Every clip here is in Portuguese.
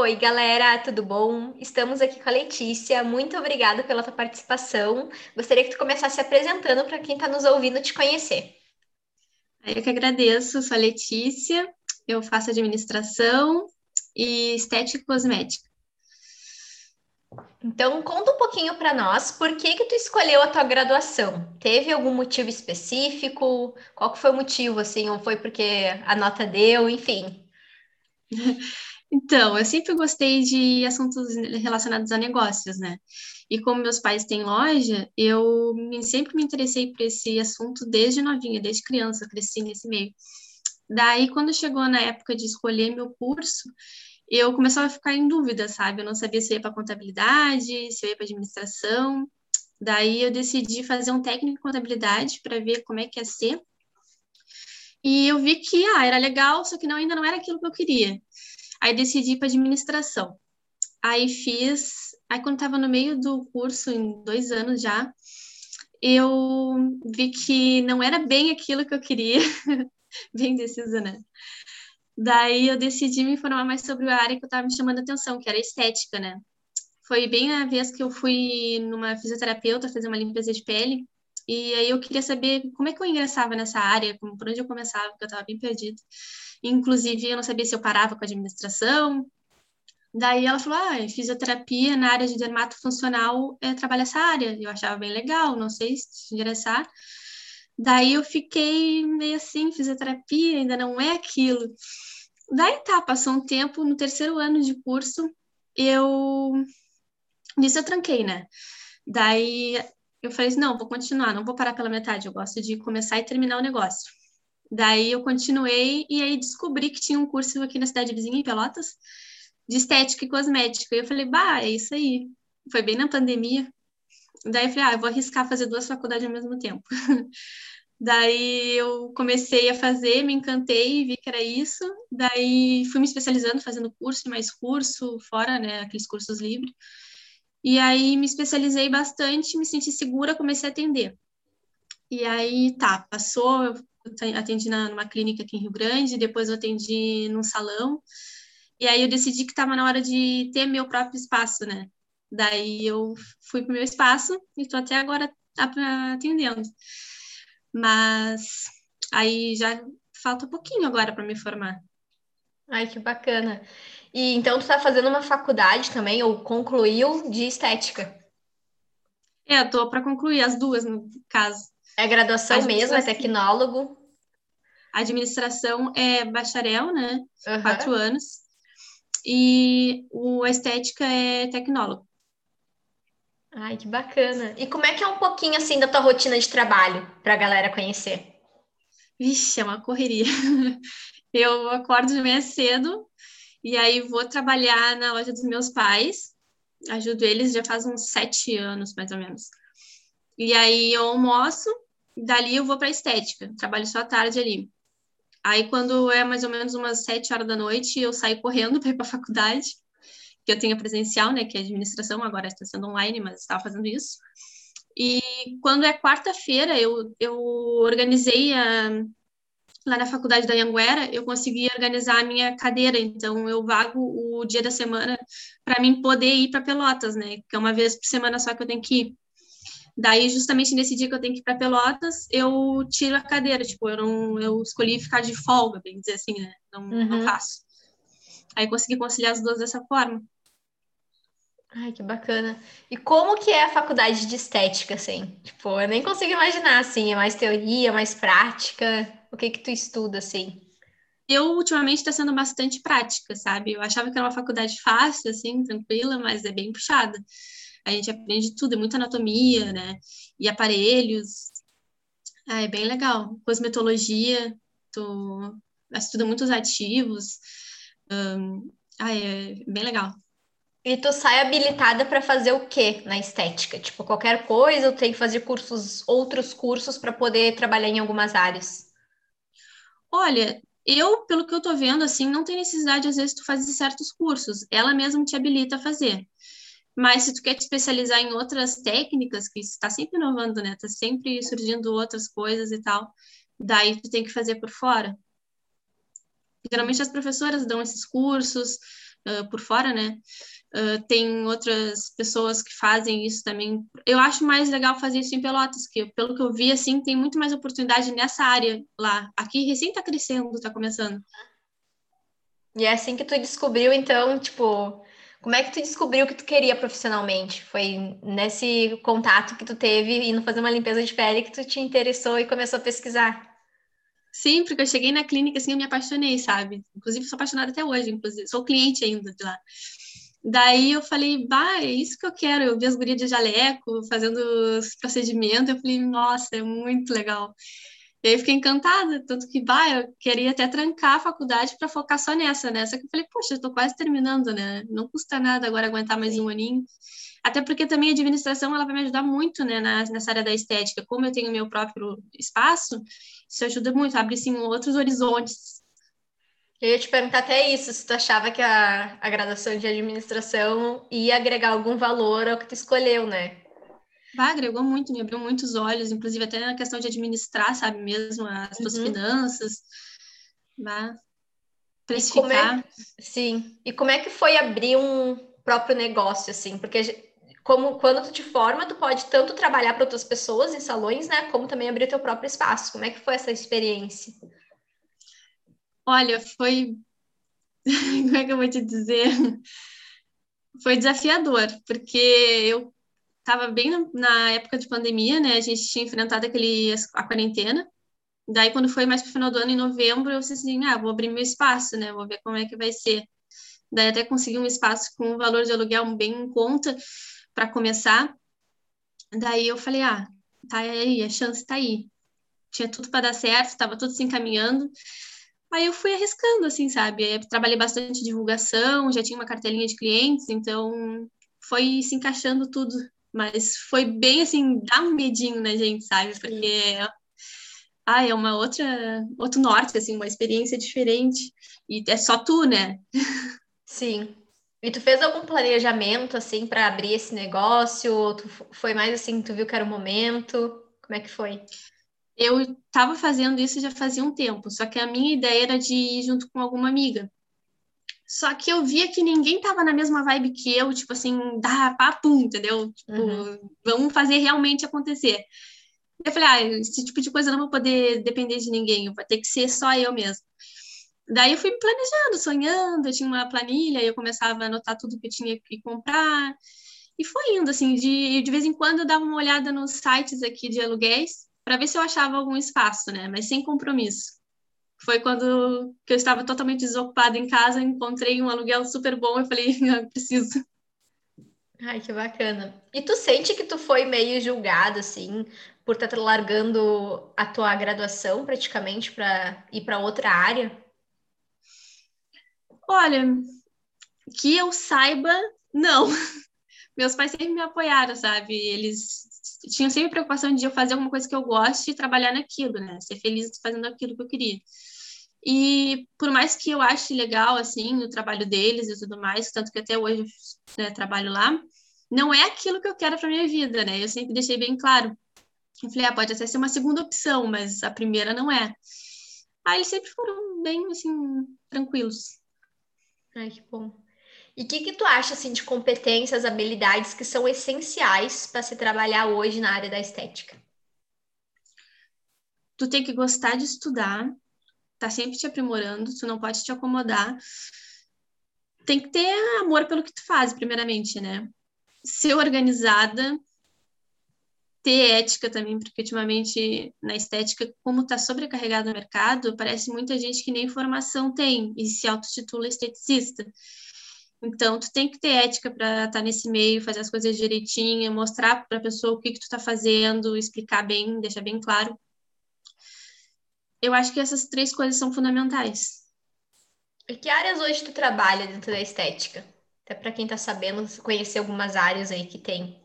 Oi, galera, tudo bom? Estamos aqui com a Letícia. Muito obrigada pela tua participação. Gostaria que tu começasse se apresentando para quem está nos ouvindo te conhecer. Eu que agradeço, sou a Letícia, eu faço administração e estética e cosmética. Então, conta um pouquinho para nós, por que que tu escolheu a tua graduação? Teve algum motivo específico? Qual que foi o motivo, assim? Ou foi porque a nota deu, enfim? Então, eu sempre gostei de assuntos relacionados a negócios, né? E como meus pais têm loja, eu sempre me interessei por esse assunto desde novinha, desde criança, cresci nesse meio. Daí, quando chegou na época de escolher meu curso, eu começava a ficar em dúvida, sabe? Eu não sabia se eu ia para contabilidade, se eu ia para administração. Daí, eu decidi fazer um técnico em contabilidade para ver como é que ia ser. E eu vi que ah, era legal, só que não, ainda não era aquilo que eu queria. Aí decidi para administração. Aí fiz, aí quando estava no meio do curso, em dois anos já, eu vi que não era bem aquilo que eu queria, bem decisa, né? Daí eu decidi me informar mais sobre a área que eu estava me chamando a atenção, que era estética, né? Foi bem a vez que eu fui numa fisioterapeuta fazer uma limpeza de pele, e aí eu queria saber como é que eu ingressava nessa área, como, por onde eu começava, porque eu estava bem perdida. Inclusive, eu não sabia se eu parava com a administração. Daí ela falou: ah, fisioterapia na área de dermatofuncional é, trabalha essa área. Eu achava bem legal, não sei se interessar. Daí eu fiquei meio assim: fisioterapia ainda não é aquilo. Daí tá, passou um tempo, no terceiro ano de curso, eu. Nisso eu tranquei, né? Daí eu falei assim: não, vou continuar, não vou parar pela metade, eu gosto de começar e terminar o negócio. Daí eu continuei e aí descobri que tinha um curso aqui na cidade vizinha, em Pelotas, de estética e cosmética. E eu falei, bah, é isso aí. Foi bem na pandemia. Daí eu falei, ah, eu vou arriscar fazer duas faculdades ao mesmo tempo. Daí eu comecei a fazer, me encantei, vi que era isso. Daí fui me especializando, fazendo curso e mais curso, fora, né, aqueles cursos livres. E aí me especializei bastante, me senti segura, comecei a atender. E aí, tá, passou, atendi na, numa clínica aqui em Rio Grande, depois eu atendi num salão, e aí eu decidi que estava na hora de ter meu próprio espaço, né? Daí eu fui para o meu espaço e estou até agora atendendo. Mas aí já falta um pouquinho agora para me formar. Ai, que bacana. E então tu está fazendo uma faculdade também, ou concluiu, de estética? É, eu tô para concluir as duas, no caso. É graduação mesmo, é tecnólogo? Administração é bacharel, né? Uhum. Quatro anos. E o, estética é tecnólogo. Ai, que bacana. E como é que é um pouquinho assim da tua rotina de trabalho para a galera conhecer? Vixe, é uma correria. Eu acordo de manhã cedo e aí vou trabalhar na loja dos meus pais. Ajudo eles já faz uns sete anos, mais ou menos. E aí eu almoço, dali eu vou para estética, trabalho só à tarde ali. Aí, quando é mais ou menos umas sete horas da noite, eu saio correndo para ir para a faculdade, que eu tenho presencial, né, que é administração, agora está sendo online, mas estava fazendo isso. E quando é quarta-feira, eu, eu organizei a, lá na faculdade da Anguera, eu consegui organizar a minha cadeira, então eu vago o dia da semana para mim poder ir para Pelotas, né, que é uma vez por semana só que eu tenho que ir. Daí, justamente nesse dia que eu tenho que ir para Pelotas, eu tiro a cadeira, tipo, eu não, eu escolhi ficar de folga, bem dizer assim, né? Não, uhum. não faço. Aí consegui conciliar as duas dessa forma. Ai, que bacana. E como que é a faculdade de estética, assim? Tipo, eu nem consigo imaginar, assim, é mais teoria, mais prática? O que que tu estuda, assim? Eu, ultimamente, está sendo bastante prática, sabe? Eu achava que era uma faculdade fácil, assim, tranquila, mas é bem puxada a gente aprende tudo, é muita anatomia, né? E aparelhos. Ah, é bem legal. Cosmetologia, tu estuda muitos ativos. Um, ah, é bem legal. E tu sai habilitada para fazer o quê na estética? Tipo, qualquer coisa ou tem que fazer cursos, outros cursos para poder trabalhar em algumas áreas? Olha, eu, pelo que eu tô vendo, assim, não tem necessidade, às vezes, tu fazer certos cursos. Ela mesma te habilita a fazer. Mas se tu quer te especializar em outras técnicas, que está sempre inovando, né? Tá sempre surgindo outras coisas e tal, daí tu tem que fazer por fora. Geralmente as professoras dão esses cursos, uh, por fora, né? Uh, tem outras pessoas que fazem isso também. Eu acho mais legal fazer isso em Pelotas, que pelo que eu vi, assim, tem muito mais oportunidade nessa área lá. Aqui recém está crescendo, está começando. E é assim que tu descobriu, então, tipo, como é que tu descobriu o que tu queria profissionalmente? Foi nesse contato que tu teve indo fazer uma limpeza de pele que tu te interessou e começou a pesquisar? Sim, porque eu cheguei na clínica assim, eu me apaixonei, sabe? Inclusive, sou apaixonada até hoje, inclusive, sou cliente ainda de lá. Daí eu falei, bah, é isso que eu quero. Eu vi as gurias de jaleco fazendo os procedimentos, eu falei, nossa, é muito legal. E aí fiquei encantada, tanto que, bah, eu queria até trancar a faculdade para focar só nessa, né? Só que eu falei, poxa, eu tô quase terminando, né? Não custa nada agora aguentar mais um aninho. Até porque também a administração, ela vai me ajudar muito, né, nessa área da estética. Como eu tenho meu próprio espaço, isso ajuda muito, abre, sim, outros horizontes. Eu ia te perguntar até isso, se tu achava que a, a graduação de administração ia agregar algum valor ao que tu escolheu, né? Bah, agregou muito, me abriu muitos olhos, inclusive até na questão de administrar, sabe, mesmo as tuas uhum. finanças, bah, precificar. É, sim, e como é que foi abrir um próprio negócio, assim, porque como quando tu te forma, tu pode tanto trabalhar para outras pessoas em salões, né, como também abrir teu próprio espaço. Como é que foi essa experiência? Olha, foi como é que eu vou te dizer? Foi desafiador, porque eu estava bem na, época de pandemia, né? A gente tinha enfrentado aquele, a quarentena. Daí, quando foi mais para o final do ano, em novembro, eu disse assim, ah, vou abrir meu espaço, né? Vou ver como é que vai ser. Daí até consegui um espaço com um valor de aluguel bem em conta para começar. Daí eu falei, ah, tá aí, a chance tá aí. Tinha tudo para dar certo, estava tudo se encaminhando. Aí eu fui arriscando, assim, sabe? Eu trabalhei bastante divulgação, já tinha uma cartelinha de clientes, então foi se encaixando tudo mas foi bem assim, dá um medinho na gente, sabe? Porque ah, é uma outra, outro norte, assim, uma experiência diferente. E é só tu, né? Sim. E tu fez algum planejamento, assim, para abrir esse negócio? Ou tu foi mais assim, tu viu que era o momento? Como é que foi? Eu estava fazendo isso já fazia um tempo, só que a minha ideia era de ir junto com alguma amiga. Só que eu via que ninguém tava na mesma vibe que eu, tipo assim, dá papum, entendeu? Tipo, uhum. vamos fazer realmente acontecer. Eu falei, ah, esse tipo de coisa eu não vou poder depender de ninguém, vai ter que ser só eu mesmo. Daí eu fui planejando, sonhando, eu tinha uma planilha, eu começava a anotar tudo que eu tinha que comprar. E foi indo, assim, de, de vez em quando eu dava uma olhada nos sites aqui de aluguéis para ver se eu achava algum espaço, né? Mas sem compromisso foi quando que eu estava totalmente desocupada em casa, encontrei um aluguel super bom e falei, ah, preciso. Ai, que bacana. E tu sente que tu foi meio julgado, assim, por estar tá largando a tua graduação praticamente para ir para outra área? Olha, que eu saiba, não. Meus pais sempre me apoiaram, sabe? Eles tinham sempre preocupação de eu fazer alguma coisa que eu goste e trabalhar naquilo, né? Ser feliz fazendo aquilo que eu queria. E por mais que eu ache legal, assim, o trabalho deles e tudo mais, tanto que até hoje né, trabalho lá, não é aquilo que eu quero para minha vida, né? Eu sempre deixei bem claro. Eu falei, ah, pode até ser uma segunda opção, mas a primeira não é. Aí eles sempre foram bem, assim, tranquilos. Ai, que bom. E o que, que tu acha, assim, de competências, habilidades que são essenciais para se trabalhar hoje na área da estética? Tu tem que gostar de estudar, tá sempre te aprimorando, tu não pode te acomodar. Tem que ter amor pelo que tu faz, primeiramente, né? Ser organizada, ter ética também, porque ultimamente na estética, como está sobrecarregado o mercado, parece muita gente que nem formação tem e se autotitula esteticista. Então, tu tem que ter ética para estar tá nesse meio, fazer as coisas direitinho, mostrar para a pessoa o que, que tu está fazendo, explicar bem, deixar bem claro eu acho que essas três coisas são fundamentais. E que áreas hoje tu trabalha dentro da estética? Até para quem está sabendo, conhecer algumas áreas aí que tem.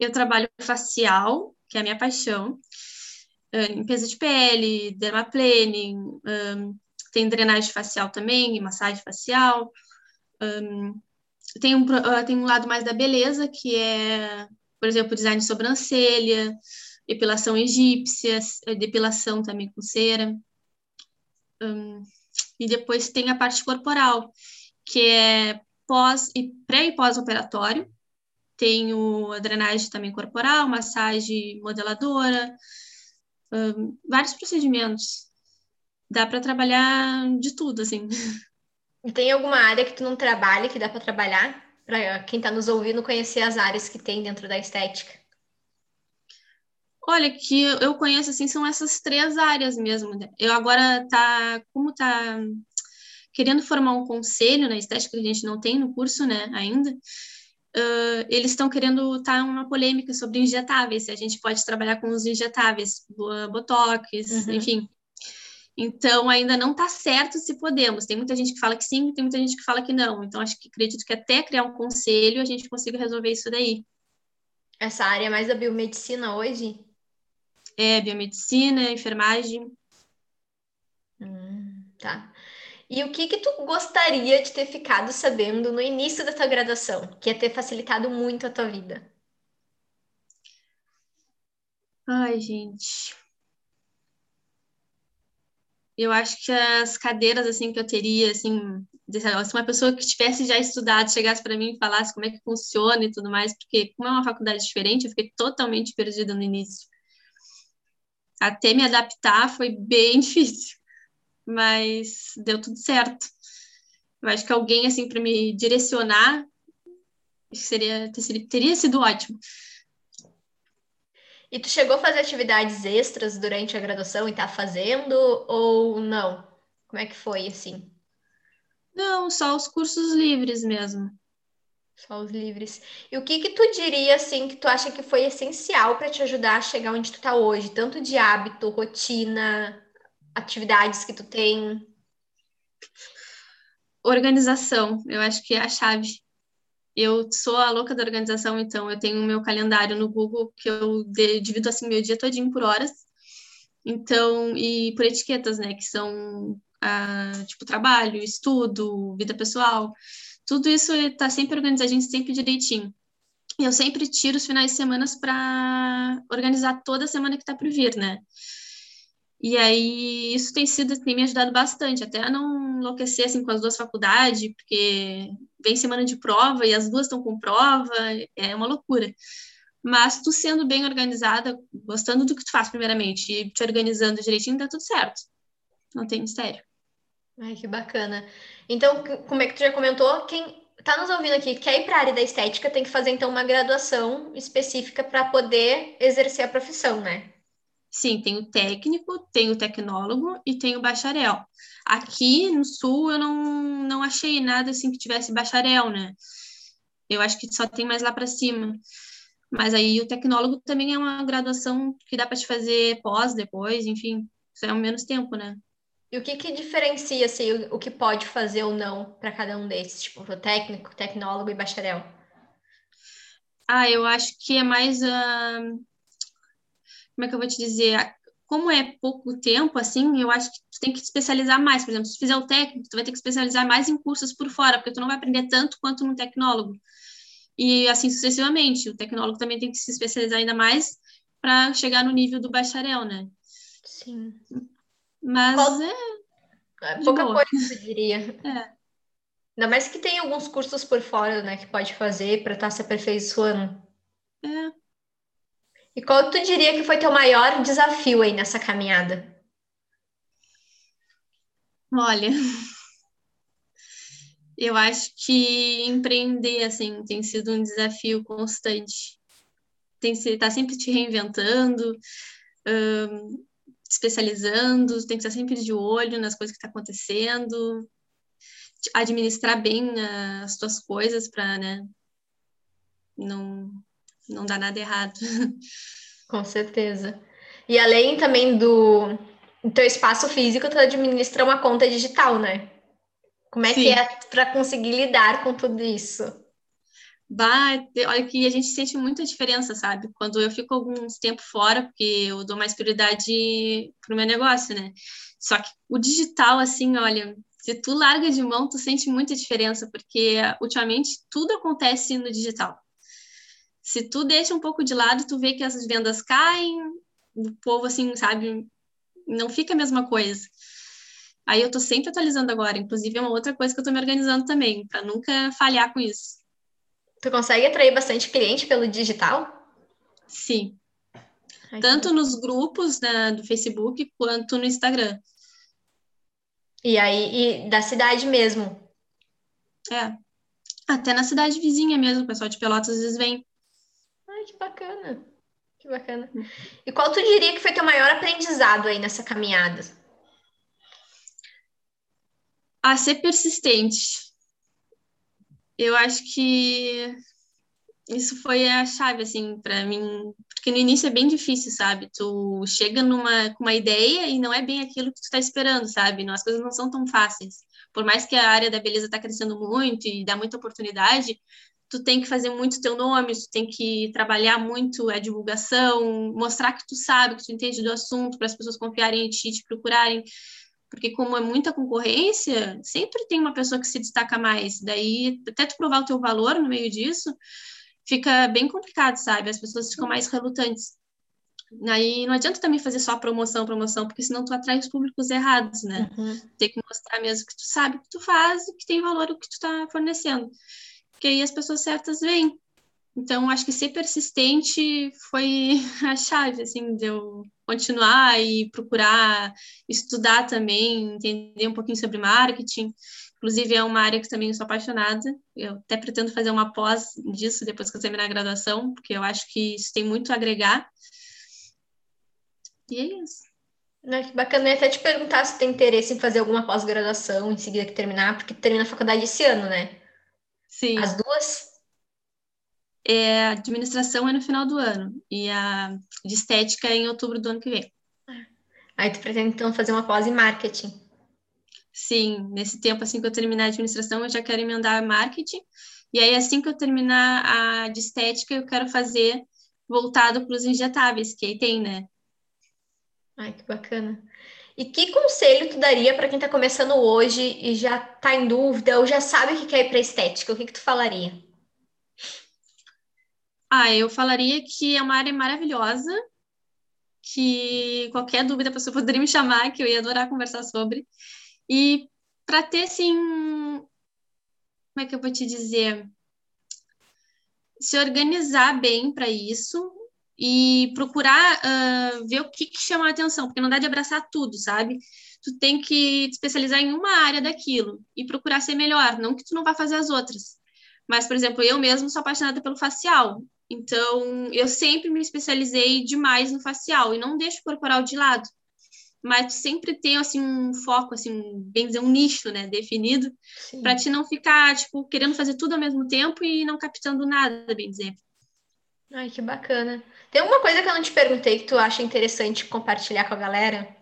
Eu trabalho facial, que é a minha paixão, limpeza de pele, dermaplaning, um, tem drenagem facial também, massagem facial. Um, tem, um, uh, tem um lado mais da beleza, que é, por exemplo, design de sobrancelha, depilação egípcia, eh, depilação também com cera. Um, e depois tem a parte corporal, que é pós e pré e pós-operatório. Tenho a drenagem também corporal, massagem modeladora, um, vários procedimentos. Dá para trabalhar de tudo, assim. Tem alguma área que tu não trabalha que dá para trabalhar? Para quem está nos ouvindo conhecer as áreas que tem dentro da estética. Olha, que eu conheço assim são essas três áreas mesmo. Né? Eu agora tá, como tá querendo formar um conselho na estética que a gente não tem no curso, né, ainda. Uh, eles estão querendo estar tá uma polêmica sobre injetáveis, se a gente pode trabalhar com os injetáveis, botox, uhum. enfim. Então, ainda não está certo se podemos. Tem muita gente que fala que sim, tem muita gente que fala que não. Então, acho que acredito que até criar um conselho a gente consiga resolver isso daí. Essa área é mais da biomedicina hoje? É, biomedicina, enfermagem. Hum, tá. E o que que tu gostaria de ter ficado sabendo no início da tua graduação, que ia ter facilitado muito a tua vida? Ai, gente. Eu acho que as cadeiras assim que eu teria, assim, se uma pessoa que tivesse já estudado chegasse para mim e falasse como é que funciona e tudo mais, porque como é uma faculdade diferente, eu fiquei totalmente perdida no início. Até me adaptar foi bem difícil mas deu tudo certo. Eu acho que alguém assim para me direcionar seria teria sido ótimo. E tu chegou a fazer atividades extras durante a graduação e tá fazendo ou não? Como é que foi assim? Não, só os cursos livres mesmo. Só os livres. E o que que tu diria assim que tu acha que foi essencial para te ajudar a chegar onde tu tá hoje, tanto de hábito, rotina, atividades que tu tem? Organização, eu acho que é a chave. Eu sou a louca da organização, então eu tenho o meu calendário no Google que eu divido assim meu dia todinho por horas. Então, e por etiquetas, né, que são ah, tipo trabalho, estudo, vida pessoal. Tudo isso está sempre organizadinho, sempre direitinho. Eu sempre tiro os finais de semana para organizar toda a semana que está por vir, né? E aí isso tem sido tem me ajudado bastante, até a não enlouquecer assim com as duas faculdades, porque vem semana de prova e as duas estão com prova, é uma loucura. Mas tu sendo bem organizada, gostando do que tu faz primeiramente e te organizando direitinho, dá tudo certo. Não tem mistério. Ai, que bacana. Então, como é que tu já comentou, quem tá nos ouvindo aqui, quer ir para a área da estética, tem que fazer então uma graduação específica para poder exercer a profissão, né? Sim, tem o técnico, tem o tecnólogo e tem o bacharel. Aqui no sul eu não, não achei nada assim que tivesse bacharel, né? Eu acho que só tem mais lá para cima. Mas aí o tecnólogo também é uma graduação que dá para te fazer pós depois, enfim, isso é o menos tempo, né? E o que que diferencia assim, o, o que pode fazer ou não para cada um desses, tipo, o técnico, tecnólogo e bacharel? Ah, eu acho que é mais uh, como é que eu vou te dizer? Como é pouco tempo, assim, eu acho que tu tem que te especializar mais. Por exemplo, se tu fizer o técnico, tu vai ter que especializar mais em cursos por fora, porque tu não vai aprender tanto quanto no tecnólogo. E assim sucessivamente. O tecnólogo também tem que se especializar ainda mais para chegar no nível do bacharel, né? Sim. Mas Qual... é. é pouca boa. coisa, eu diria. É. Ainda mais que tem alguns cursos por fora, né, que pode fazer para estar tá se aperfeiçoando. É. E qual tu diria que foi teu maior desafio aí nessa caminhada? Olha, eu acho que empreender assim tem sido um desafio constante. Tem que estar tá sempre te reinventando, especializando, tem que estar sempre de olho nas coisas que estão tá acontecendo, administrar bem as tuas coisas para, né, não não dá nada errado. Com certeza. E além também do, teu espaço físico, tu administra uma conta digital, né? Como é Sim. que é para conseguir lidar com tudo isso? Bah, olha que a gente sente muita diferença, sabe? Quando eu fico alguns tempo fora, porque eu dou mais prioridade pro meu negócio, né? Só que o digital, assim, olha, se tu larga de mão, tu sente muita diferença, porque ultimamente tudo acontece no digital. Se tu deixa um pouco de lado, tu vê que as vendas caem, o povo, assim, sabe, não fica a mesma coisa. Aí eu tô sempre atualizando agora, inclusive é uma outra coisa que eu tô me organizando também, para nunca falhar com isso. Tu consegue atrair bastante cliente pelo digital? Sim. Ai, Tanto que... nos grupos né, do Facebook quanto no Instagram. E aí, e da cidade mesmo? É. Até na cidade vizinha mesmo, o pessoal de Pelotas às vezes vem. Que bacana. Que bacana. E qual tu diria que foi teu maior aprendizado aí nessa caminhada? A ser persistente. Eu acho que isso foi a chave, assim, para mim, porque no início é bem difícil, sabe? Tu chega numa com uma ideia e não é bem aquilo que tu tá esperando, sabe? Não, as coisas não são tão fáceis. Por mais que a área da beleza tá crescendo muito e dá muita oportunidade, tu tem que fazer muito teu nome, tu tem que trabalhar muito a divulgação, mostrar que tu sabe, que tu entende do assunto, para as pessoas confiarem em ti, te procurarem, porque como é muita concorrência, sempre tem uma pessoa que se destaca mais, daí até tu provar o teu valor no meio disso, fica bem complicado, sabe? As pessoas ficam mais relutantes. Aí não adianta também fazer só promoção, promoção, porque senão tu atrai os públicos errados, né? Uhum. Tem que mostrar mesmo que tu sabe o que tu faz e que tem valor o que tu tá fornecendo que aí as pessoas certas vêm. Então, acho que ser persistente foi a chave, assim, de eu continuar e procurar estudar também, entender um pouquinho sobre marketing. Inclusive, é uma área que também sou apaixonada. Eu até pretendo fazer uma pós disso depois que eu terminar a graduação, porque eu acho que isso tem muito a agregar. E é isso. Ah, que bacana. Eu até te perguntar se tem interesse em fazer alguma pós-graduação em seguida que terminar, porque termina a faculdade esse ano, né? Sim. As duas? É, a administração é no final do ano e a de estética é em outubro do ano que vem. Aí tu pretende então fazer uma pós em marketing? Sim, nesse tempo assim que eu terminar a administração, eu já quero emendar marketing. E aí assim que eu terminar a de estética, eu quero fazer voltado para os injetáveis, que aí tem, né? Ai, que bacana. E que conselho tu daria para quem está começando hoje e já está em dúvida ou já sabe o que quer ir para estética? O que, que tu falaria? Ah, eu falaria que é uma área maravilhosa, que qualquer dúvida a pessoa poderia me chamar, que eu ia adorar conversar sobre. E para ter, assim, como é que eu vou te dizer? Se organizar bem para isso, e procurar uh, ver o que, que chama a atenção, porque não dá de abraçar tudo, sabe? Tu tem que te especializar em uma área daquilo e procurar ser melhor, não que tu não vá fazer as outras. Mas, por exemplo, eu mesmo sou apaixonada pelo facial, então eu sempre me especializei demais no facial e não deixo o corporal de lado. Mas sempre tenho assim um foco, assim, bem dizer, um nicho, né, definido, para te não ficar tipo querendo fazer tudo ao mesmo tempo e não captando nada, bem dizer. Ai, que bacana. Tem alguma coisa que eu não te perguntei que tu acha interessante compartilhar com a galera?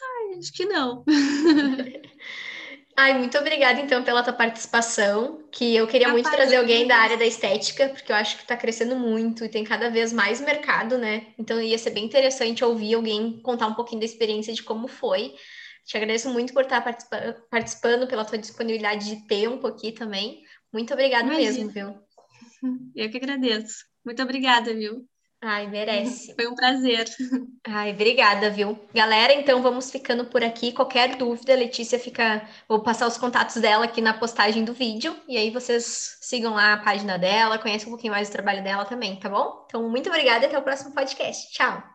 Ai, acho que não. Ai, muito obrigada então pela tua participação, que eu queria muito trazer alguém da área da estética, porque eu acho que está crescendo muito e tem cada vez mais mercado, né? Então ia ser bem interessante ouvir alguém contar um pouquinho da experiência de como foi. Te agradeço muito por estar participando, pela tua disponibilidade de tempo aqui também. Muito obrigada mesmo, viu? Eu que agradeço. Muito obrigada, viu? Ai, merece. Foi um prazer. Ai, obrigada, viu? Galera, então vamos ficando por aqui. Qualquer dúvida, Letícia fica. Vou passar os contatos dela aqui na postagem do vídeo. E aí vocês sigam lá a página dela, conheçam um pouquinho mais do trabalho dela também, tá bom? Então, muito obrigada e até o próximo podcast. Tchau!